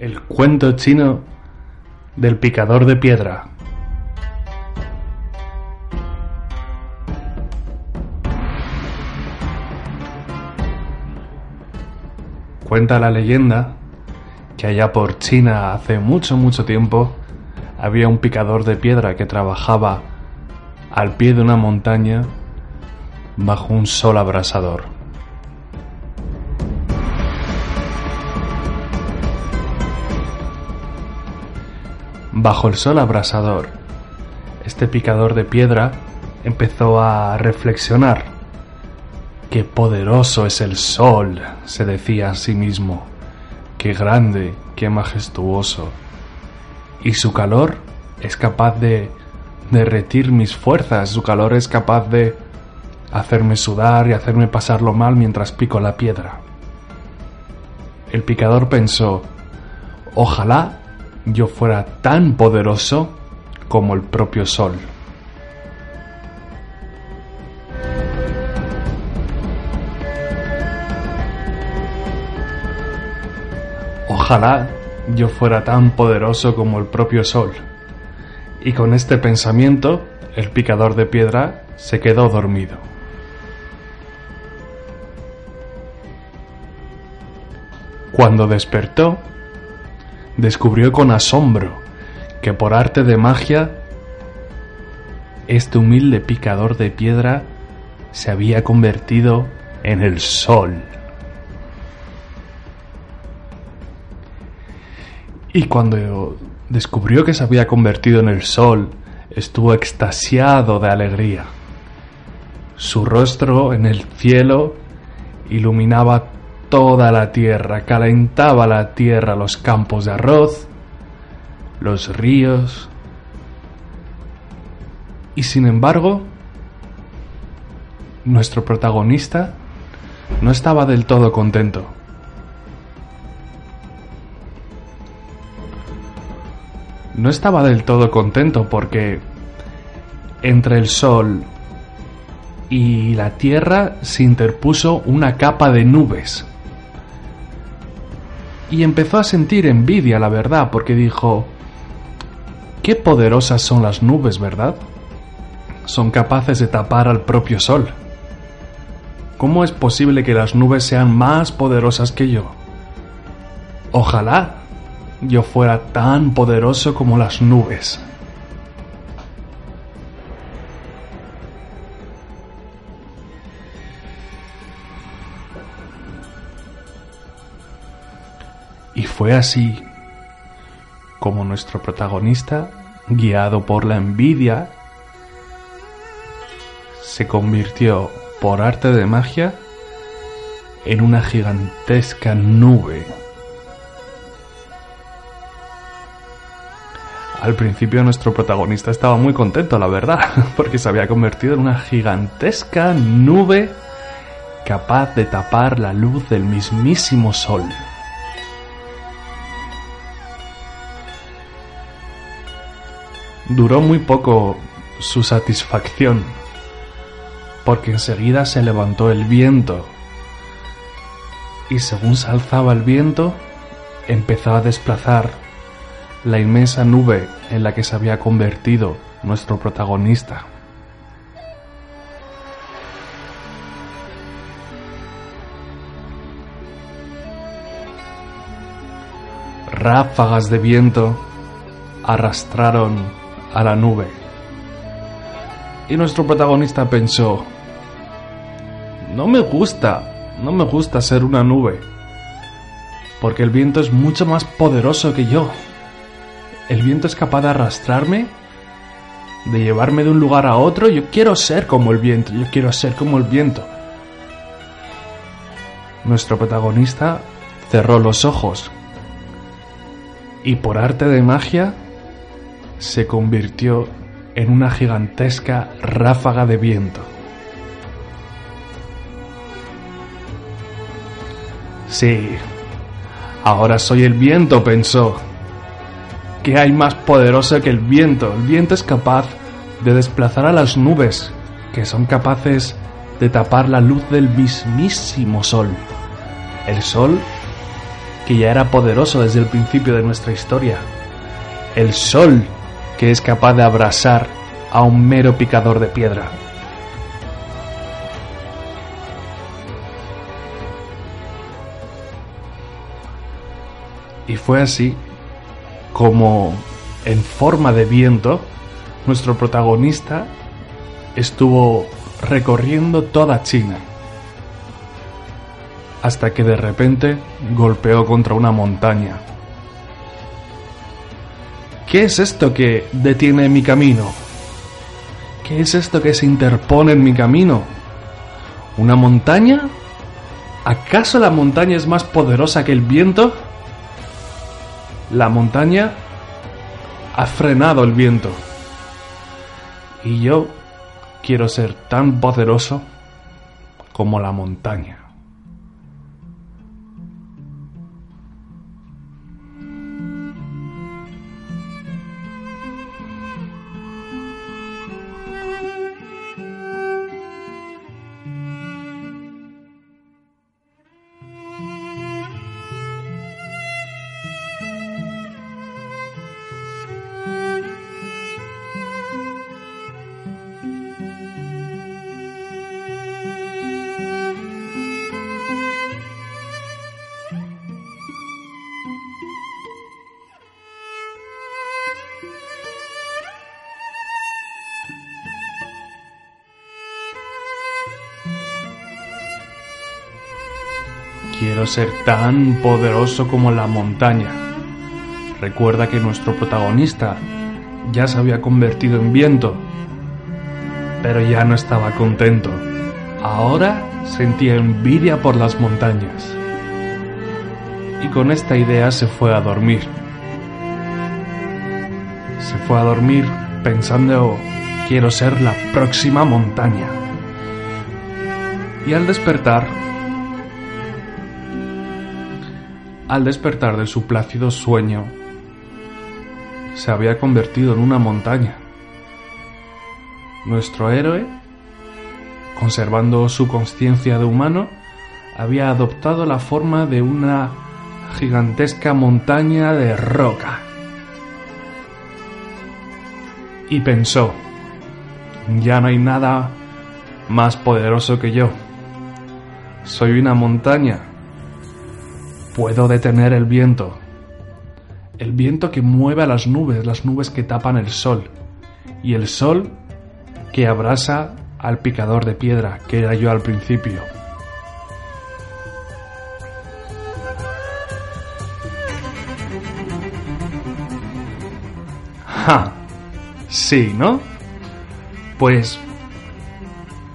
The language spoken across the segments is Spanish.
El cuento chino del picador de piedra. Cuenta la leyenda que allá por China hace mucho mucho tiempo había un picador de piedra que trabajaba al pie de una montaña bajo un sol abrasador. Bajo el sol abrasador, este picador de piedra empezó a reflexionar. Qué poderoso es el sol, se decía a sí mismo. Qué grande, qué majestuoso. Y su calor es capaz de derretir mis fuerzas, su calor es capaz de hacerme sudar y hacerme pasarlo mal mientras pico la piedra. El picador pensó, ojalá yo fuera tan poderoso como el propio sol. Ojalá yo fuera tan poderoso como el propio sol. Y con este pensamiento, el picador de piedra se quedó dormido. Cuando despertó, descubrió con asombro que por arte de magia este humilde picador de piedra se había convertido en el sol. Y cuando descubrió que se había convertido en el sol, estuvo extasiado de alegría. Su rostro en el cielo iluminaba toda la tierra, calentaba la tierra, los campos de arroz, los ríos. Y sin embargo, nuestro protagonista no estaba del todo contento. No estaba del todo contento porque entre el sol y la tierra se interpuso una capa de nubes y empezó a sentir envidia, la verdad, porque dijo, qué poderosas son las nubes, ¿verdad? Son capaces de tapar al propio sol. ¿Cómo es posible que las nubes sean más poderosas que yo? Ojalá yo fuera tan poderoso como las nubes. Y fue así como nuestro protagonista, guiado por la envidia, se convirtió por arte de magia en una gigantesca nube. Al principio nuestro protagonista estaba muy contento, la verdad, porque se había convertido en una gigantesca nube capaz de tapar la luz del mismísimo sol. Duró muy poco su satisfacción, porque enseguida se levantó el viento, y según se alzaba el viento, empezó a desplazar la inmensa nube en la que se había convertido nuestro protagonista. Ráfagas de viento arrastraron a la nube. Y nuestro protagonista pensó, no me gusta, no me gusta ser una nube, porque el viento es mucho más poderoso que yo. El viento es capaz de arrastrarme, de llevarme de un lugar a otro. Yo quiero ser como el viento, yo quiero ser como el viento. Nuestro protagonista cerró los ojos y por arte de magia se convirtió en una gigantesca ráfaga de viento. Sí, ahora soy el viento, pensó. ¿Qué hay más poderoso que el viento? El viento es capaz de desplazar a las nubes, que son capaces de tapar la luz del mismísimo sol. El sol que ya era poderoso desde el principio de nuestra historia. El sol que es capaz de abrasar a un mero picador de piedra. Y fue así como, en forma de viento, nuestro protagonista estuvo recorriendo toda China. Hasta que de repente golpeó contra una montaña. ¿Qué es esto que detiene mi camino? ¿Qué es esto que se interpone en mi camino? ¿Una montaña? ¿Acaso la montaña es más poderosa que el viento? La montaña ha frenado el viento. Y yo quiero ser tan poderoso como la montaña. Quiero ser tan poderoso como la montaña. Recuerda que nuestro protagonista ya se había convertido en viento, pero ya no estaba contento. Ahora sentía envidia por las montañas. Y con esta idea se fue a dormir. Se fue a dormir pensando, quiero ser la próxima montaña. Y al despertar, al despertar de su plácido sueño, se había convertido en una montaña. Nuestro héroe, conservando su conciencia de humano, había adoptado la forma de una gigantesca montaña de roca. Y pensó, ya no hay nada más poderoso que yo. Soy una montaña Puedo detener el viento. El viento que mueve a las nubes, las nubes que tapan el sol. Y el sol que abrasa al picador de piedra, que era yo al principio. ¡Ja! Sí, ¿no? Pues,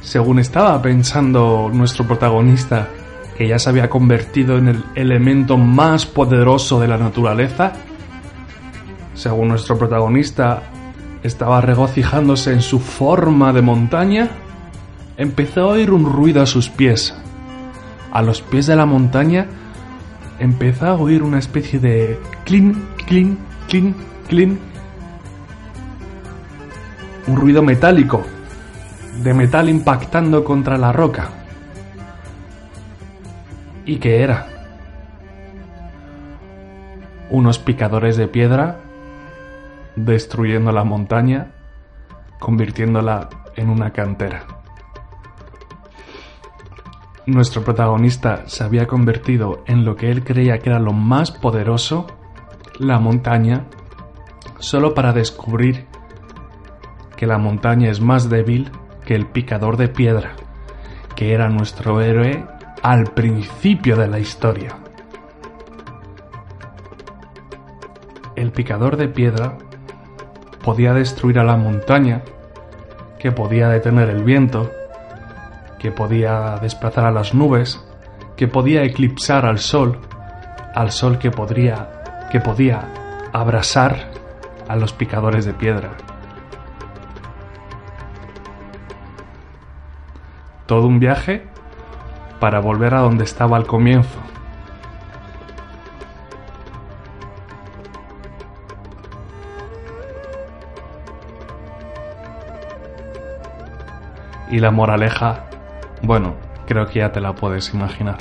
según estaba pensando nuestro protagonista que ya se había convertido en el elemento más poderoso de la naturaleza, según nuestro protagonista estaba regocijándose en su forma de montaña, empezó a oír un ruido a sus pies. A los pies de la montaña empezó a oír una especie de clink, clink, clink, clink. Un ruido metálico, de metal impactando contra la roca. ¿Y qué era? Unos picadores de piedra destruyendo la montaña, convirtiéndola en una cantera. Nuestro protagonista se había convertido en lo que él creía que era lo más poderoso, la montaña, solo para descubrir que la montaña es más débil que el picador de piedra, que era nuestro héroe al principio de la historia. El picador de piedra podía destruir a la montaña, que podía detener el viento, que podía desplazar a las nubes, que podía eclipsar al sol, al sol que podría que podía abrasar a los picadores de piedra. Todo un viaje para volver a donde estaba al comienzo. Y la moraleja, bueno, creo que ya te la puedes imaginar.